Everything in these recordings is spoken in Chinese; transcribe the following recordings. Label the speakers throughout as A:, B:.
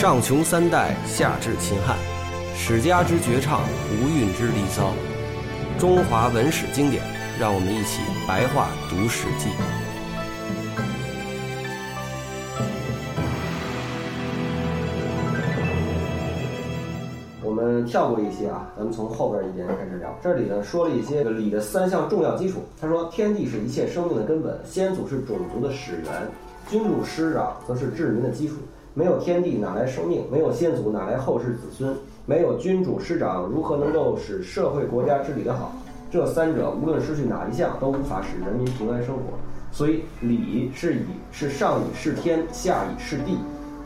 A: 上穷三代，下至秦汉，史家之绝唱，无韵之离骚，中华文史经典，让我们一起白话读《史记》。我们跳过一些啊，咱们从后边一点开始聊。这里呢说了一些礼的三项重要基础。他说，天地是一切生命的根本，先祖是种族的始源，君主师长则是治民的基础。没有天地，哪来生命？没有先祖，哪来后世子孙？没有君主师长，如何能够使社会国家治理得好？这三者无论失去哪一项，都无法使人民平安生活。所以礼是以是上以是天，下以是地。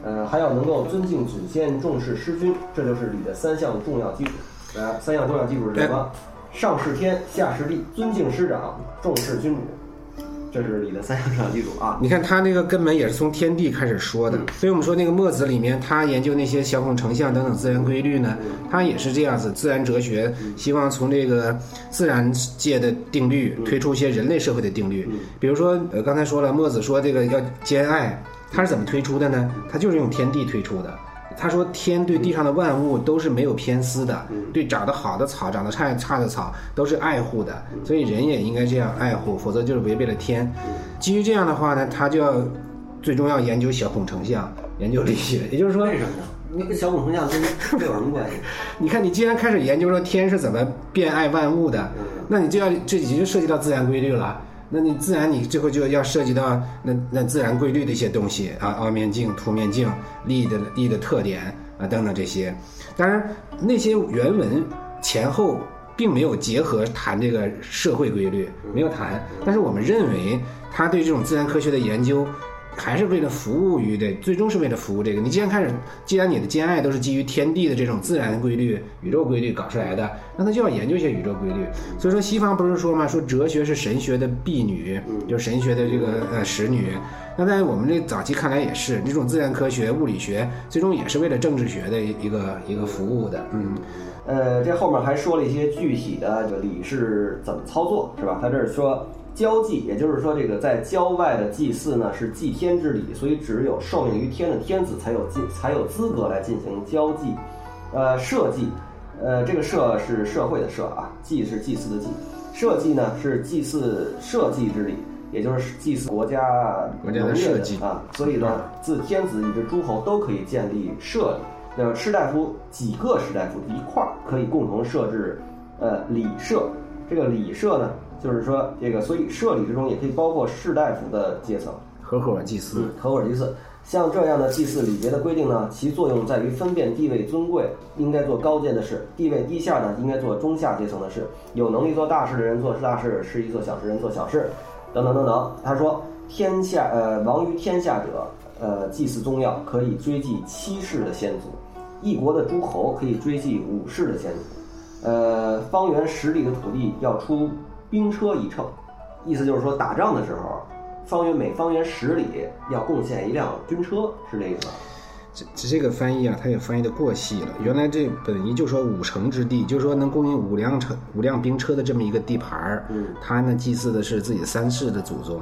A: 呃，还要能够尊敬祖先，重视师君，这就是礼的三项重要基础。呃，三项重要基础是什么？上是天，下是地，尊敬师长，重视君主。这是你的三项重要基础啊。
B: 你看他那个根本也是从天地开始说的，所以我们说那个墨子里面，他研究那些小孔成像等等自然规律呢，他也是这样子，自然哲学希望从这个自然界的定律推出一些人类社会的定律。比如说，呃，刚才说了，墨子说这个要兼爱。他是怎么推出的呢？他就是用天地推出的。他说天对地上的万物都是没有偏私的，对长得好的草、长得差差的草都是爱护的，所以人也应该这样爱护，否则就是违背了天。基于这样的话呢，他就要最终要研究小孔成像，研究力学。也就是说，
A: 为什么呢？那跟小孔成像跟这有什么关系？
B: 你看，你既然开始研究说天是怎么变爱万物的，那你就要这已经涉及到自然规律了。那你自然，你最后就要涉及到那那自然规律的一些东西啊，凹面镜、凸面镜、力的力的特点啊等等这些。当然，那些原文前后并没有结合谈这个社会规律，没有谈。但是我们认为，他对这种自然科学的研究。还是为了服务于这，最终是为了服务这个。你既然开始，既然你的兼爱都是基于天地的这种自然规律、宇宙规律搞出来的，那他就要研究一些宇宙规律。所以说，西方不是说嘛，说哲学是神学的婢女，就是神学的这个呃使女。那在我们这早期看来也是，这种自然科学、物理学，最终也是为了政治学的一个一个服务的。嗯，
A: 呃，这后面还说了一些具体的这个礼是怎么操作，是吧？他这是说。交祭，也就是说，这个在郊外的祭祀呢是祭天之礼，所以只有受命于天的天子才有进，才有资格来进行交祭。呃，社稷，呃，这个社是社会的社啊，祭是祭祀的祭。社稷呢是祭祀社稷之礼，也就是祭祀国家
B: 国家的社稷
A: 啊。所以呢，自天子以至诸侯都可以建立社礼。那么士大夫几个士大夫一块儿可以共同设置呃礼社。这个礼社呢？就是说，这个所以社礼之中也可以包括士大夫的阶层，
B: 合伙祭祀，
A: 合伙祭祀。像这样的祭祀礼节的规定呢，其作用在于分辨地位尊贵，应该做高阶的事；地位低下呢，应该做中下阶层的事。有能力做大事的人做大事，适宜做小事人做小事，等等等等。他说，天下呃亡于天下者，呃祭祀宗庙可以追祭七世的先祖；一国的诸侯可以追祭五世的先祖；呃方圆十里的土地要出。兵车一乘，意思就是说打仗的时候，方圆每方圆十里要贡献一辆军车，是这意思吧。
B: 这这个翻译啊，它也翻译的过细了。原来这本意就说五城之地，就是说能供应五辆车、五辆兵车的这么一个地盘儿。
A: 嗯，
B: 他呢祭祀的是自己三世的祖宗，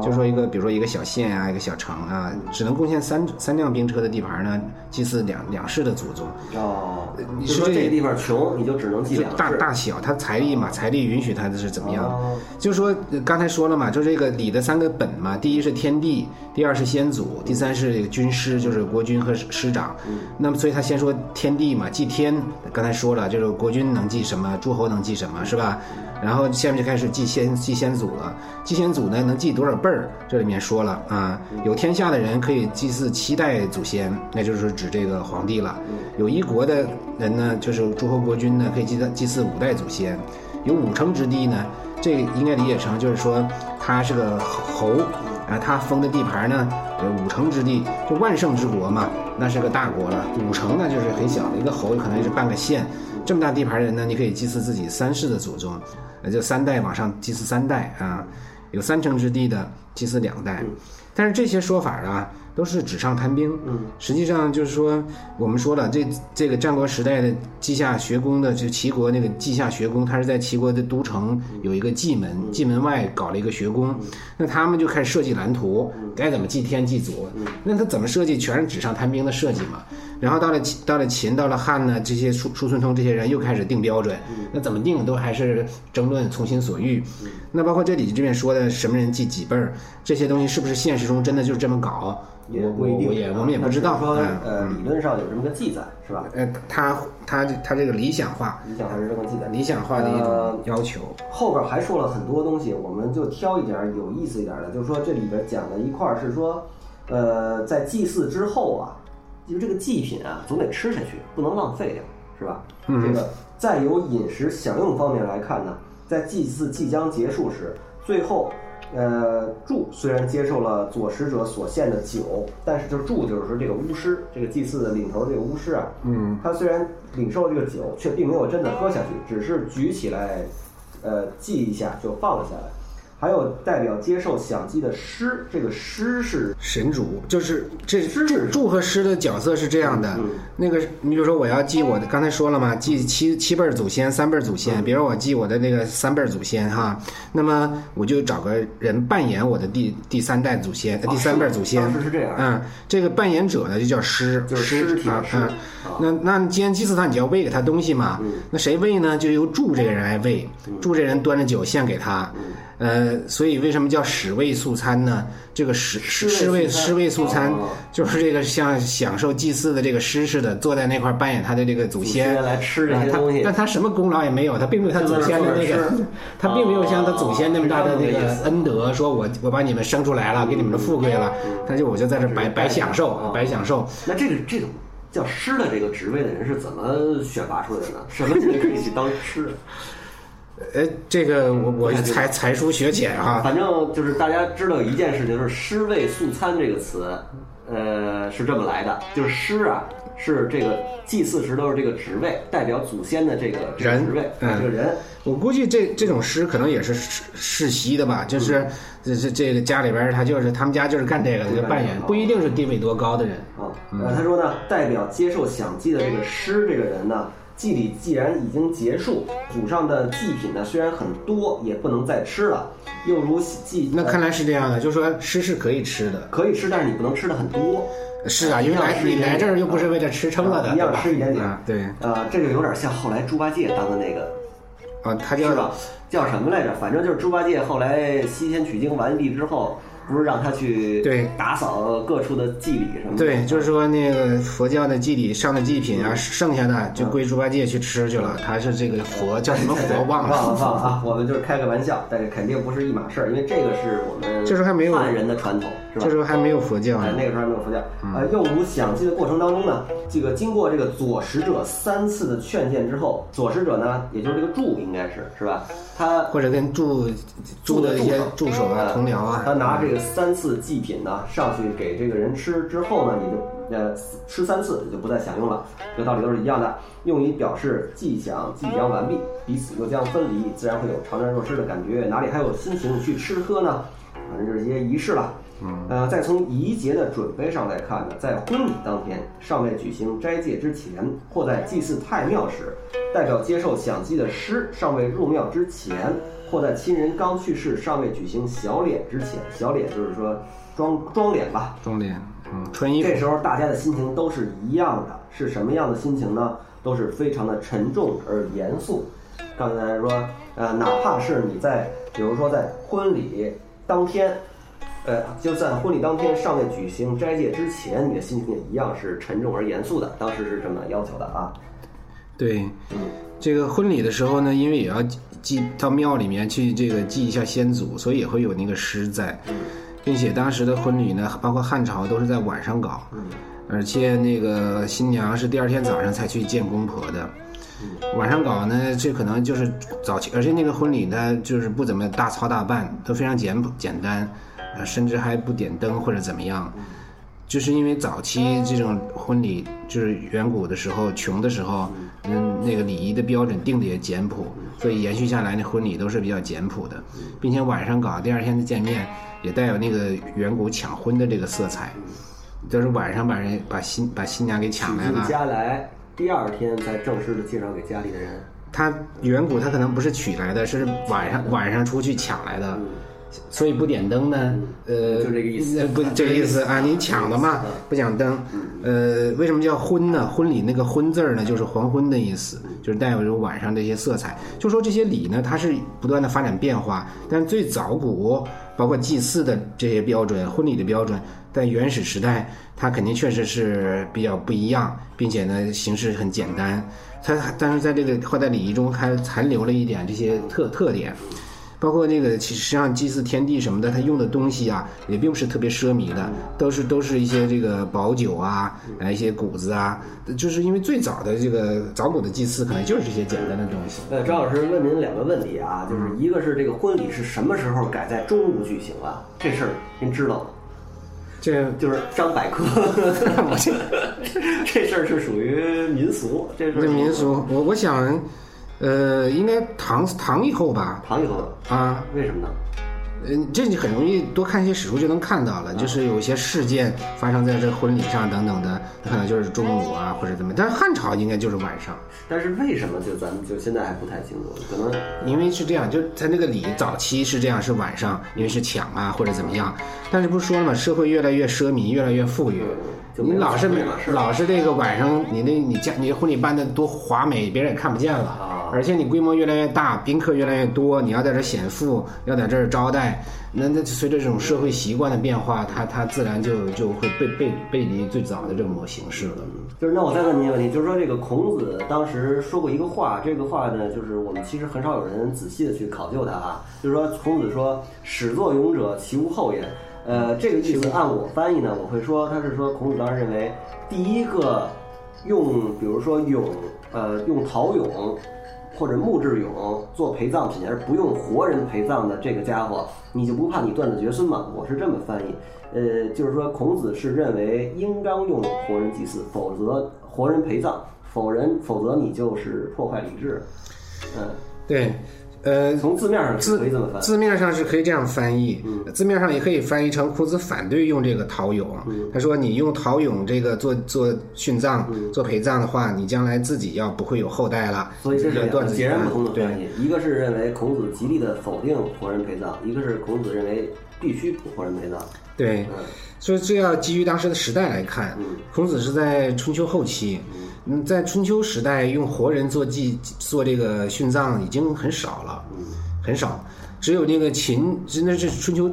B: 就说一个，比如说一个小县啊，一个小城啊，只能贡献三三辆兵车的地盘呢，祭祀两两世的祖宗。
A: 哦，
B: 你说这
A: 个地方穷，你就只能祭两
B: 大大小，他财力嘛，财力允许他的是怎么样？就说刚才说了嘛，就这个礼的三个本嘛，第一是天地，第二是先祖，第三是这个军师，就是国君和。师长，那么所以他先说天地嘛，祭天。刚才说了，就是国君能祭什么，诸侯能祭什么，是吧？然后下面就开始祭先祭先祖了。祭先祖呢，能祭多少辈儿？这里面说了啊，有天下的人可以祭祀七代祖先，那就是指这个皇帝了。有一国的人呢，就是诸侯国君呢，可以祭祭祀五代祖先。有五城之地呢，这应该理解成就是说他是个侯啊，他封的地盘呢。五城之地，就万圣之国嘛，那是个大国了。五城呢，就是很小的一个侯，可能是半个县。这么大地盘人呢，你可以祭祀自己三世的祖宗，那就三代往上祭祀三代啊。有三城之地的祭祀两代，但是这些说法啊。都是纸上谈兵，
A: 嗯，
B: 实际上就是说，我们说了，这这个战国时代的稷下学宫的，就齐国那个稷下学宫，它是在齐国的都城有一个蓟门，蓟门外搞了一个学宫，那他们就开始设计蓝图，该怎么祭天祭祖，那他怎么设计，全是纸上谈兵的设计嘛。然后到了秦到了秦，到了汉呢，这些叔叔孙通这些人又开始定标准，那怎么定都还是争论，从心所欲。那包括这里这边说的什么人记几辈儿，这些东西是不是现实中真的就是这么搞？
A: 也不一定，
B: 我也我们也不知道。
A: 说呃，理论上有这么个记载，是吧？
B: 呃，他他他这个理想化，
A: 理想化是这么记载，
B: 理想化的一种要求。
A: 后边还说了很多东西，我们就挑一点有意思一点的，就是说这里边讲的一块是说，呃，在祭祀之后啊，就这个祭品啊，总得吃下去，不能浪费掉，是吧？
B: 嗯。
A: 这个再由饮食享用方面来看呢，在祭祀即将结束时，最后。呃，祝虽然接受了左使者所献的酒，但是就是祝就是说这个巫师，这个祭祀的领头这个巫师啊，
B: 嗯，
A: 他虽然领受了这个酒，却并没有真的喝下去，只是举起来，呃，祭一下就放了下来。还有代表接受享祭的师，这个师是
B: 神主，就是这
A: 师
B: 祝和师的角色是这样的。那个，你比如说我要祭我的，刚才说了嘛，祭七七辈祖先，三辈祖先。比如我祭我的那个三辈祖先哈，那么我就找个人扮演我的第第三代祖先，第三辈祖先。
A: 是这样。
B: 嗯，这个扮演者呢就叫师，
A: 师
B: 啊嗯。那那既然祭祀他，你就要喂给他东西嘛。那谁喂呢？就由祝这个人来喂，祝这人端着酒献给他。呃，所以为什么叫使味素餐呢？这个使
A: 使
B: 味使味素餐，就是这个像享受祭祀的这个师似的，坐在那块扮演他的这个祖先
A: 来吃这些东西。
B: 但他什么功劳也没有，他并没有他祖先的那个，他并没有像他祖先那么大的那个恩德，说我我把你们生出来了，给你们的富贵了，他就我就在这白白享受，白享受。
A: 那这个这种叫师的这个职位的人是怎么选拔出来的呢？什么人可以去当师？
B: 呃，这个我我才才疏学浅啊。
A: 反正就是大家知道一件事情，就是“师位素餐”这个词，呃，是这么来的。就是师啊，是这个祭祀时都是这个职位，代表祖先的这个
B: 人
A: 职位，这个人。
B: 我估计这这种诗可能也是世世袭的吧，就是这这这个家里边他就是他们家就是干这个的，就扮演，不一定是地位多高的人
A: 啊。呃，他说呢，代表接受享祭的这个师这个人呢。祭礼既然已经结束，祖上的祭品呢虽然很多，也不能再吃了。又如祭，
B: 那看来是这样的，就是说吃是可以吃的，
A: 可以吃，但是你不能吃的很多。
B: 是啊，因为来你来这儿又不是为了吃撑了的，
A: 一样吃一点点。
B: 对，
A: 呃，这就有点像后来猪八戒当的那个，
B: 啊，他叫
A: 叫什么来着？反正就是猪八戒后来西天取经完毕之后。不是让他去
B: 对
A: 打扫各处的祭礼什么的，
B: 对，就是说那个佛教的祭礼上的祭品啊，剩下的就归猪八戒去吃去了。他是这个佛叫什么佛忘
A: 了忘了忘了啊！我们就是开个玩笑，但是肯定不是一码事儿，因为这个是我们
B: 这时候还没有
A: 汉人的传统，是吧？
B: 这时候还没有佛教，
A: 哎，那个时候还没有佛教。呃，又如享祭的过程当中呢，这个经过这个左使者三次的劝谏之后，左使者呢，也就是这个助，应该是是吧？他
B: 或者跟助助的一些助手啊、同僚啊，
A: 他拿这个三次祭品呢上去给这个人吃之后呢，也就呃吃三次就不再享用了，这个道理都是一样的，用以表示祭享即将完毕，彼此又将分离，自然会有怅然若失的感觉，哪里还有心情去吃喝呢？反正就是一些仪式了。呃，再从仪节的准备上来看呢，在婚礼当天尚未举行斋戒之前，或在祭祀太庙时，代表接受享祭的师尚未入庙之前，或在亲人刚去世尚未举行小脸之前，小脸就是说装装脸吧，
B: 装脸，嗯，穿衣服。
A: 这时候大家的心情都是一样的，是什么样的心情呢？都是非常的沉重而严肃。刚才说，呃，哪怕是你在，比如说在婚礼当天。呃，就在婚礼当天尚未举行斋戒之前，你的心情也一样是沉重而严肃的。当时是这么要求的啊。
B: 对，这个婚礼的时候呢，因为也要祭到庙里面去这个祭一下先祖，所以也会有那个诗在，并且当时的婚礼呢，包括汉朝都是在晚上搞，而且那个新娘是第二天早上才去见公婆的。晚上搞呢，这可能就是早期，而且那个婚礼呢，就是不怎么大操大办，都非常简简单。呃，甚至还不点灯或者怎么样，就是因为早期这种婚礼，就是远古的时候穷的时候，嗯，那个礼仪的标准定的也简朴，所以延续下来那婚礼都是比较简朴的，并且晚上搞，第二天的见面也带有那个远古抢婚的这个色彩，就是晚上把人把新把新娘给抢来了，
A: 家来，第二天才正式的介绍给家里的人。
B: 他远古他可能不是娶来的，是晚上晚上出去抢来的。所以不点灯呢？呃，
A: 就这个意思。
B: 不，这个意思啊，你抢的嘛，不讲灯。呃，为什么叫婚呢？婚礼那个婚字儿呢，就是黄昏的意思，就是带有晚上这些色彩。就说这些礼呢，它是不断的发展变化，但最早古，包括祭祀的这些标准，婚礼的标准，在原始时代，它肯定确实是比较不一样，并且呢，形式很简单。它但是在这个后代礼仪中还残留了一点这些特特点。包括那个，其实际上祭祀天地什么的，他用的东西啊，也并不是特别奢靡的，都是都是一些这个宝酒啊，啊一些谷子啊，就是因为最早的这个早古的祭祀，可能就是这些简单的东西。
A: 呃，张老师问您两个问题啊，就是一个是这个婚礼是什么时候改在中午举行啊？这事儿您知道吗？
B: 这
A: 就是张百科，这事儿是属于民俗，这是
B: 民俗。我我想。呃，应该唐唐以后吧？
A: 唐以后
B: 啊？
A: 为什么呢？
B: 嗯，这你很容易多看一些史书就能看到了，就是有一些事件发生在这婚礼上等等的，可能就是中午啊或者怎么，但是汉朝应该就是晚上。
A: 但是为什么就咱们就现在还不太清楚？可能
B: 因为是这样，就他那个礼早期是这样，是晚上，因为是抢啊或者怎么样。但是不是说了吗？社会越来越奢靡，越来越富裕，你老是老是这个晚上，你那你家你婚礼办的多华美，别人也看不见了。而且你规模越来越大，宾客越来越多，你要在这显富，要在这儿招待，那那随着这种社会习惯的变化，它它自然就就会背背背离最早的这种形式了。
A: 就是那我再问你一个问题，就是说这个孔子当时说过一个话，这个话呢，就是我们其实很少有人仔细的去考究它啊。就是说孔子说“始作俑者，其无后也”。呃，这个意思按我翻译呢，我会说他是说孔子当时认为第一个用，比如说俑，呃，用陶俑。或者木质俑做陪葬品，而不用活人陪葬的这个家伙，你就不怕你断子绝孙吗？我是这么翻译，呃，就是说孔子是认为应当用活人祭祀，否则活人陪葬，否人否则你就是破坏礼制，嗯，
B: 对。呃，
A: 从字面上字可以这么翻，
B: 字面上是可以这样翻译，字面上也可以翻译成孔子反对用这个陶俑。他说你用陶俑这个做做殉葬、做陪葬的话，你将来自己要不会有后代了。
A: 所以这是两个截然不同的
B: 翻
A: 译，一个是认为孔子极力的否定活人陪葬，一个是孔子认为必须活人陪葬。
B: 对，所以这要基于当时的时代来看，孔子是在春秋后期。嗯，在春秋时代，用活人做祭做这个殉葬已经很少了，很少。只有那个秦，真的是春秋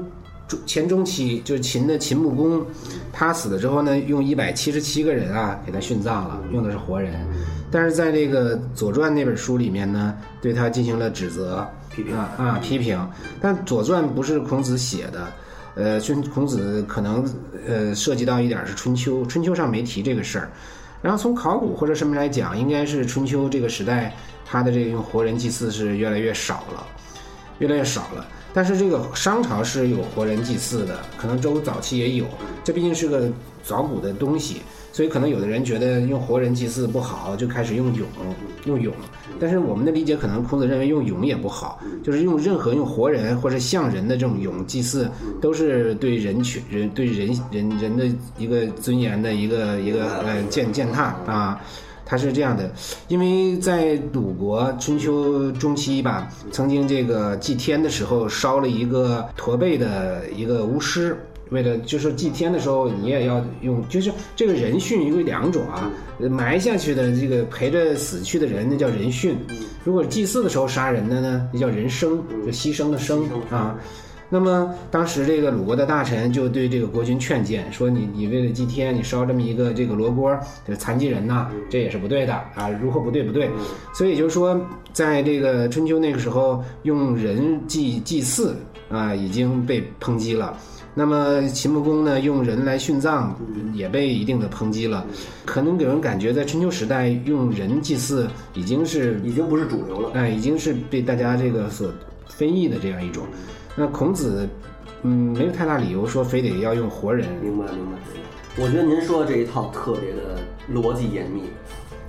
B: 中前中期，就是秦的秦穆公，他死了之后呢，用一百七十七个人啊给他殉葬了，用的是活人。但是在这个《左传》那本书里面呢，对他进行了指责、
A: 批评
B: 啊啊批评。但《左传》不是孔子写的，呃，孙孔子可能呃涉及到一点是春秋，春秋上没提这个事儿。然后从考古或者什么来讲，应该是春秋这个时代，它的这个用活人祭祀是越来越少了，越来越少了。但是这个商朝是有活人祭祀的，可能周早期也有，这毕竟是个早古的东西。所以可能有的人觉得用活人祭祀不好，就开始用俑，用俑。但是我们的理解可能孔子认为用俑也不好，就是用任何用活人或者像人的这种俑祭祀，都是对人群人对人人人的一个尊严的一个一个呃践践踏啊。他是这样的，因为在鲁国春秋中期吧，曾经这个祭天的时候烧了一个驼背的一个巫师。为了就是祭天的时候，你也要用，就是这个人殉有两种啊，埋下去的这个陪着死去的人，那叫人殉；如果祭祀的时候杀人的呢，那叫人生，就牺牲的生啊。那么当时这个鲁国的大臣就对这个国君劝谏说：“你你为了祭天，你烧这么一个这个罗锅，这残疾人呐，这也是不对的啊！如何不对不对？所以就是说，在这个春秋那个时候，用人祭祭祀啊，已经被抨击了。”那么秦穆公呢，用人来殉葬，也被一定的抨击了。可能给人感觉，在春秋时代用人祭祀已经是
A: 已经不是主流了，
B: 哎，已经是被大家这个所非议的这样一种。那孔子，嗯，没有太大理由说非得要用活人。
A: 明白，明白。我觉得您说的这一套特别的逻辑严密。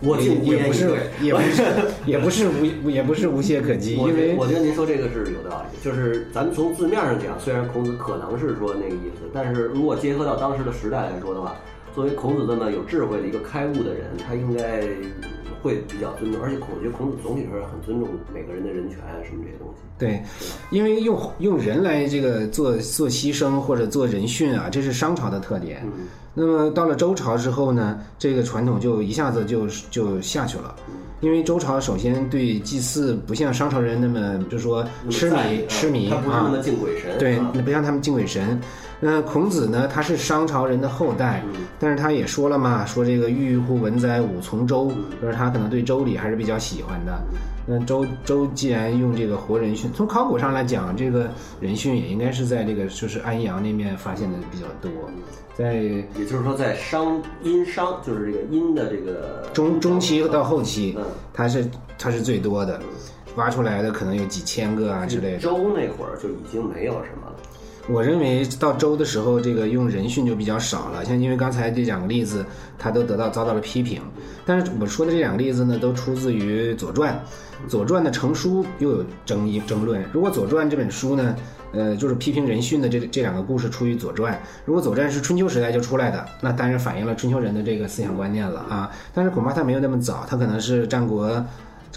A: 我
B: 也也不是，也不是，也不是无，也不是无懈可击。因为
A: 我觉得您说这个是有道理，就是咱们从字面上讲，虽然孔子可能是说那个意思，但是如果结合到当时的时代来说的话，作为孔子这么有智慧的一个开悟的人，他应该会比较尊重，而且孔我觉得孔子总体上很尊重每个人的人权啊什么这些东西。
B: 对，因为用用人来这个做做牺牲或者做人殉啊，这是商朝的特点。那么到了周朝之后呢，这个传统就一下子就就下去了。因为周朝首先对祭祀不像商朝人那么，就说痴迷痴迷
A: 他不是那么敬鬼神。
B: 对，那不像他们敬鬼神。那孔子呢？他是商朝人的后代，但是他也说了嘛，说这个郁郁乎文哉，吾从周，就是他可能对周礼还是比较喜欢的。那周周既然用这个活人殉，从考古上来讲，这个人殉也应该是在这个就是安阳那面发现的比较多，在
A: 也就是说在商殷商，就是这个殷的这个
B: 中中期到后期，嗯它是它是最多的，挖出来的可能有几千个啊之类的。
A: 周那会儿就已经没有什么了。
B: 我认为到周的时候，这个用人殉就比较少了。像因为刚才这两个例子，他都得到遭到了批评。但是我说的这两个例子呢，都出自于《左传》。《左传》的成书又有争议争论。如果《左传》这本书呢，呃，就是批评人殉的这这两个故事出于《左传》。如果《左传》是春秋时代就出来的，那当然反映了春秋人的这个思想观念了啊。但是恐怕它没有那么早，它可能是战国。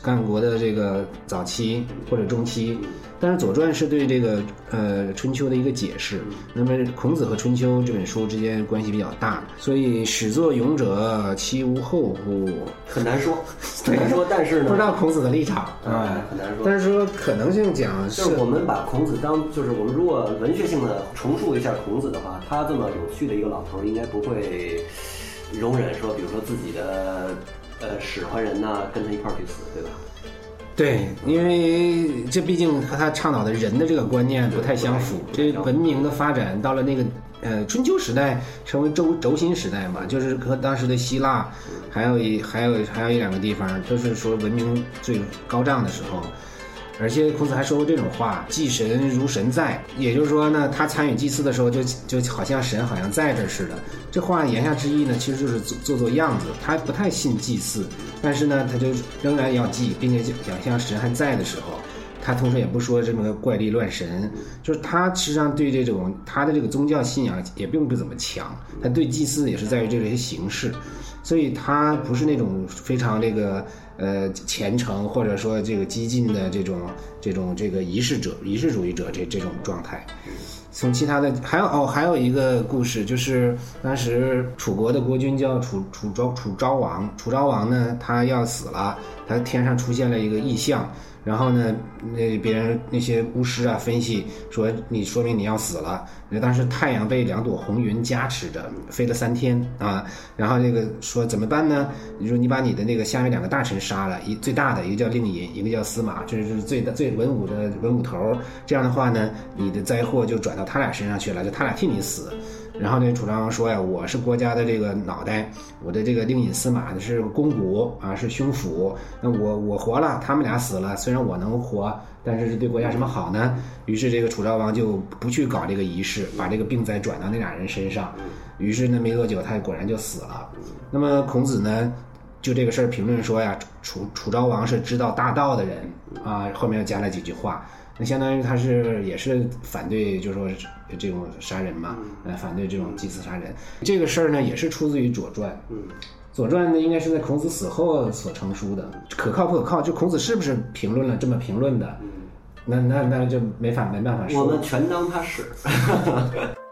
B: 干国的这个早期或者中期，但是《左传》是对这个呃春秋的一个解释。那么孔子和春秋这本书之间关系比较大，所以始作俑者其无后乎？
A: 很难说，很难说。但是呢，
B: 不知道孔子的立场
A: 啊，很难说。
B: 但是说可能性讲，
A: 就是我们把孔子当，就是我们如果文学性的重述一下孔子的话，他这么有趣的一个老头，应该不会容忍说，比如说自己的。呃，使唤人呢，跟他一块儿去死，对吧？
B: 对，因为这毕竟和他倡导的人的这个观念不太相符。这文明的发展到了那个呃春秋时代，成为轴轴心时代嘛，就是和当时的希腊，还有一还有还有一两个地方，就是说文明最高涨的时候。而且孔子还说过这种话：“祭神如神在。”也就是说呢，他参与祭祀的时候，就就好像神好像在这似的。这话言下之意呢，其实就是做做做样子。他不太信祭祀，但是呢，他就仍然要祭，并且想象神还在的时候，他同时也不说这么个怪力乱神。就是他实际上对这种他的这个宗教信仰也并不怎么强，他对祭祀也是在于这些形式，所以他不是那种非常这个。呃，虔诚或者说这个激进的这种这种这个仪式者、仪式主义者这这种状态，从其他的还有哦，还有一个故事，就是当时楚国的国君叫楚楚昭楚昭王，楚昭王呢，他要死了，他天上出现了一个异象。然后呢，那别人那些巫师啊分析说，你说明你要死了。那当时太阳被两朵红云加持着，飞了三天啊。然后那个说怎么办呢？你说你把你的那个下面两个大臣杀了，一最大的一个叫令尹，一个叫司马，这是最最文武的文武头。这样的话呢，你的灾祸就转到他俩身上去了，就他俩替你死。然后那楚昭王说呀，我是国家的这个脑袋，我的这个令尹司马是肱骨啊，是胸腹。那我我活了，他们俩死了。虽然我能活，但是对国家什么好呢？于是这个楚昭王就不去搞这个仪式，把这个病灾转到那俩人身上。于是呢，没多久他果然就死了。那么孔子呢，就这个事儿评论说呀，楚楚昭王是知道大道的人啊。后面又加了几句话。那相当于他是也是反对，就是说这种杀人嘛，呃，反对这种祭祀杀人。这个事儿呢，也是出自于《左传》。嗯，《左传》呢，应该是在孔子死后所成书的，可靠不可靠？就孔子是不是评论了这么评论的？那那那就没法没办法说。
A: 我们全当他是。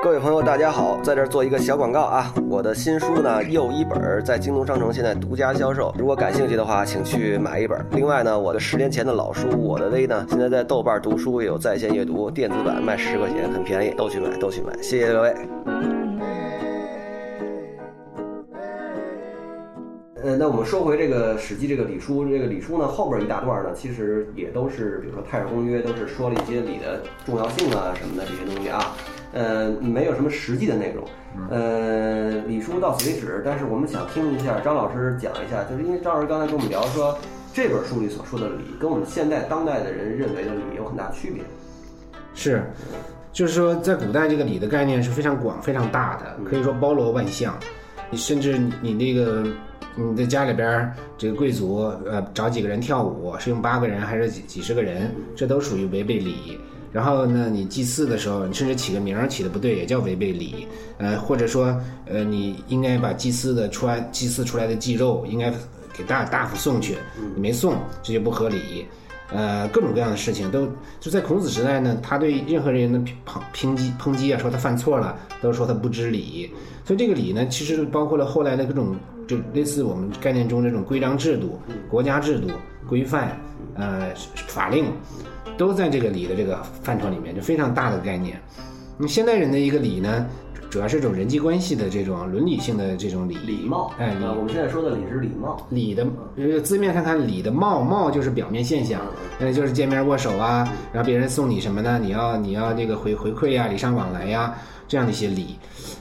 A: 各位朋友，大家好，在这儿做一个小广告啊！我的新书呢，又一本在京东商城现在独家销售，如果感兴趣的话，请去买一本。另外呢，我的十年前的老书《我的微》呢，现在在豆瓣读书也有在线阅读，电子版卖十块钱，很便宜，都去买，都去买，谢谢各位。嗯，那我们说回这个《史记》这个礼书，这个礼书呢后边一大段呢，其实也都是，比如说《太史公约》，都是说了一些礼的重要性啊什么的这些东西啊。呃，没有什么实际的内容。呃，礼书到此为止。但是我们想听一下张老师讲一下，就是因为张老师刚才跟我们聊说，这本书里所说的礼，跟我们现在当代的人认为的礼有很大区别。
B: 是，就是说在古代这个礼的概念是非常广、非常大的，可以说包罗万象。你甚至你那个你在家里边这个贵族呃找几个人跳舞，是用八个人还是几几十个人，这都属于违背礼。然后呢，你祭祀的时候，你甚至起个名儿起的不对，也叫违背礼。呃，或者说，呃，你应该把祭祀的出来祭祀出来的祭肉应该给大大夫送去，你没送，这就不合理。呃，各种各样的事情都就在孔子时代呢，他对任何人的抨抨击抨击啊，说他犯错了，都说他不知礼。所以这个礼呢，其实包括了后来的各种，就类似我们概念中这种规章制度、国家制度、规范、呃法令，都在这个礼的这个范畴里面，就非常大的概念。那现代人的一个礼呢？主要是一种人际关系的这种伦理性的这种礼
A: 礼貌，
B: 哎，
A: 啊，我们现在说的礼是礼貌，
B: 礼的呃字面上看礼的貌貌就是表面现象，那，就是见面握手啊，然后别人送你什么呢？你要你要这个回回馈呀，礼尚往来呀，这样的一些礼，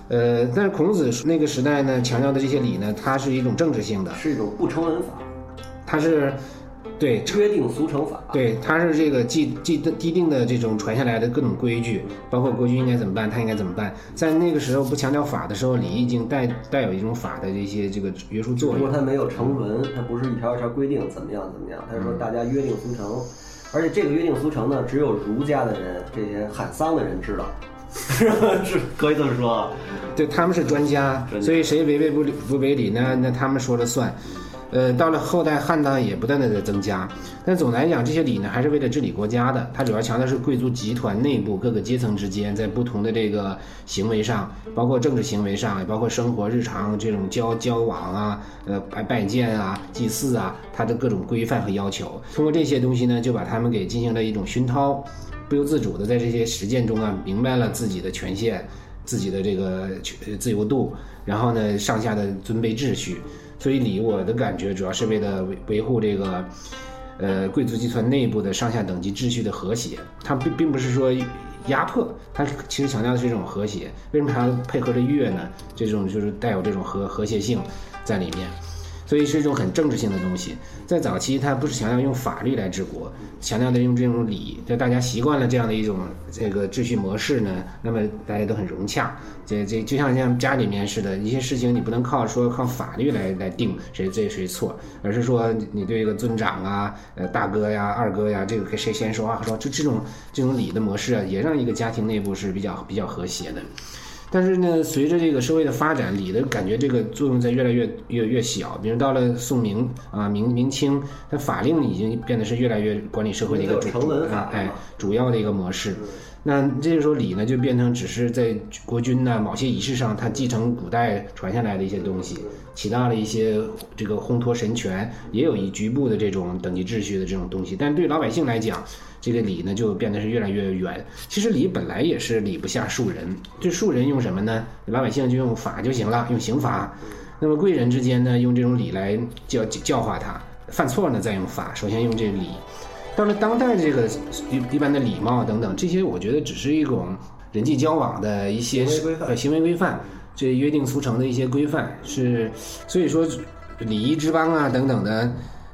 B: 呃，但是孔子那个时代呢，强调的这些礼呢，它是一种政治性的，
A: 是一种不成文法，
B: 它是。对，
A: 约定俗成法。
B: 对，它是这个既既既定的这种传下来的各种规矩，包括国君应该怎么办，他应该怎么办。在那个时候不强调法的时候，礼已经带带有一种法的这些这个约束作用。
A: 如果它没有成文，它不是一条一条规定怎么样怎么样。他说大家约定俗成，而且这个约定俗成呢，只有儒家的人，这些喊丧的人知道，是可以这么说。
B: 对，他们是专家，所以谁违背不不违礼呢？那他们说了算。呃，到了后代汉代也不断的在增加，但总来讲，这些礼呢还是为了治理国家的。它主要强调是贵族集团内部各个阶层之间，在不同的这个行为上，包括政治行为上，也包括生活日常这种交交往啊，呃拜拜见啊、祭祀啊，它的各种规范和要求。通过这些东西呢，就把他们给进行了一种熏陶，不由自主的在这些实践中啊，明白了自己的权限、自己的这个自由度，然后呢，上下的尊卑秩序。所以里，我的感觉主要是为了维维护这个，呃，贵族集团内部的上下等级秩序的和谐。它并并不是说压迫，它其实强调的是一种和谐。为什么还要配合着乐呢？这种就是带有这种和和谐性在里面。所以是一种很政治性的东西，在早期它不是强调用法律来治国，强调的用这种礼，就大家习惯了这样的一种这个秩序模式呢，那么大家都很融洽。这这就像像家里面似的，一些事情你不能靠说靠法律来来定谁对谁错，而是说你对一个尊长啊、呃大哥呀、二哥呀，这个谁先说话说，就这种这种礼的模式啊，也让一个家庭内部是比较比较和谐的。但是呢，随着这个社会的发展，礼的感觉这个作用在越来越越越小。比如到了宋明啊，明明清，它法令已经变得是越来越管理社会的一个主啊，哎，主要的一个模式。那这个时候礼呢，就变成只是在国君呢某些仪式上，它继承古代传下来的一些东西，起到了一些这个烘托神权，也有一局部的这种等级秩序的这种东西。但对老百姓来讲，这个礼呢就变得是越来越远。其实礼本来也是礼不下庶人，这庶人用什么呢？老百姓就用法就行了，用刑罚。那么贵人之间呢，用这种礼来教教化他，犯错呢再用法。首先用这个礼。到了当代，这个一一般的礼貌等等，这些我觉得只是一种人际交往的一些呃行为规范，这约定俗成的一些规范是，所以说礼仪之邦啊等等的。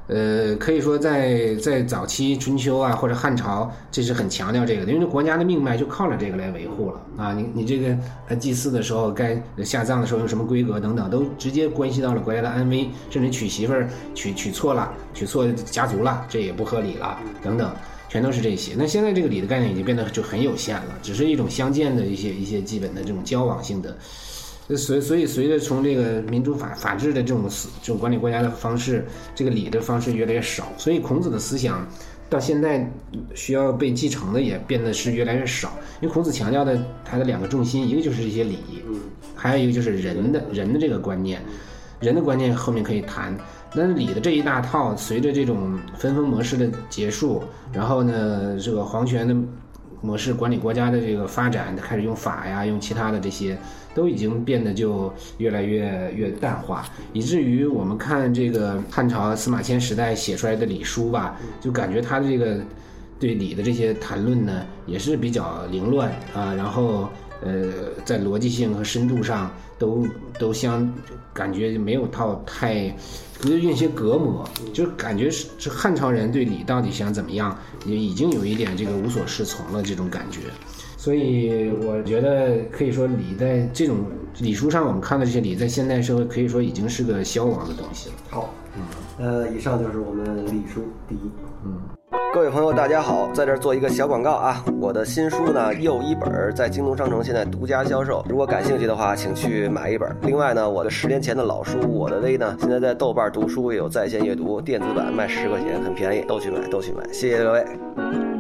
B: 呃，可以说在在早期春秋啊，或者汉朝，这是很强调这个的，因为国家的命脉就靠着这个来维护了啊。你你这个祭祀的时候，该下葬的时候用什么规格等等，都直接关系到了国家的安危，甚至娶媳妇儿娶娶错了，娶错家族了，这也不合理了等等，全都是这些。那现在这个礼的概念已经变得就很有限了，只是一种相见的一些一些基本的这种交往性的。随所以随着从这个民主法法治的这种思这种管理国家的方式，这个礼的方式越来越少，所以孔子的思想到现在需要被继承的也变得是越来越少。因为孔子强调的他的两个重心，一个就是这些礼，嗯，还有一个就是人的人的这个观念，人的观念后面可以谈。那礼的这一大套，随着这种分封模式的结束，然后呢，这个皇权的模式管理国家的这个发展，开始用法呀，用其他的这些。都已经变得就越来越越淡化，以至于我们看这个汉朝司马迁时代写出来的礼书吧，就感觉他的这个对礼的这些谈论呢，也是比较凌乱啊，然后呃，在逻辑性和深度上都都相感觉没有套太，有一些隔膜，就感觉是是汉朝人对礼到底想怎么样，也已经有一点这个无所适从了这种感觉。所以我觉得可以说礼在这种礼书上，我们看的这些礼，在现代社会可以说已经是个消亡的东西了。
A: 好，嗯，呃，以上就是我们礼书第一，嗯。各位朋友，大家好，在这儿做一个小广告啊！我的新书呢，又一本在京东商城现在独家销售，如果感兴趣的话，请去买一本。另外呢，我的十年前的老书《我的微》呢，现在在豆瓣读书也有在线阅读，电子版卖十块钱，很便宜，都去买，都去买，谢谢各位。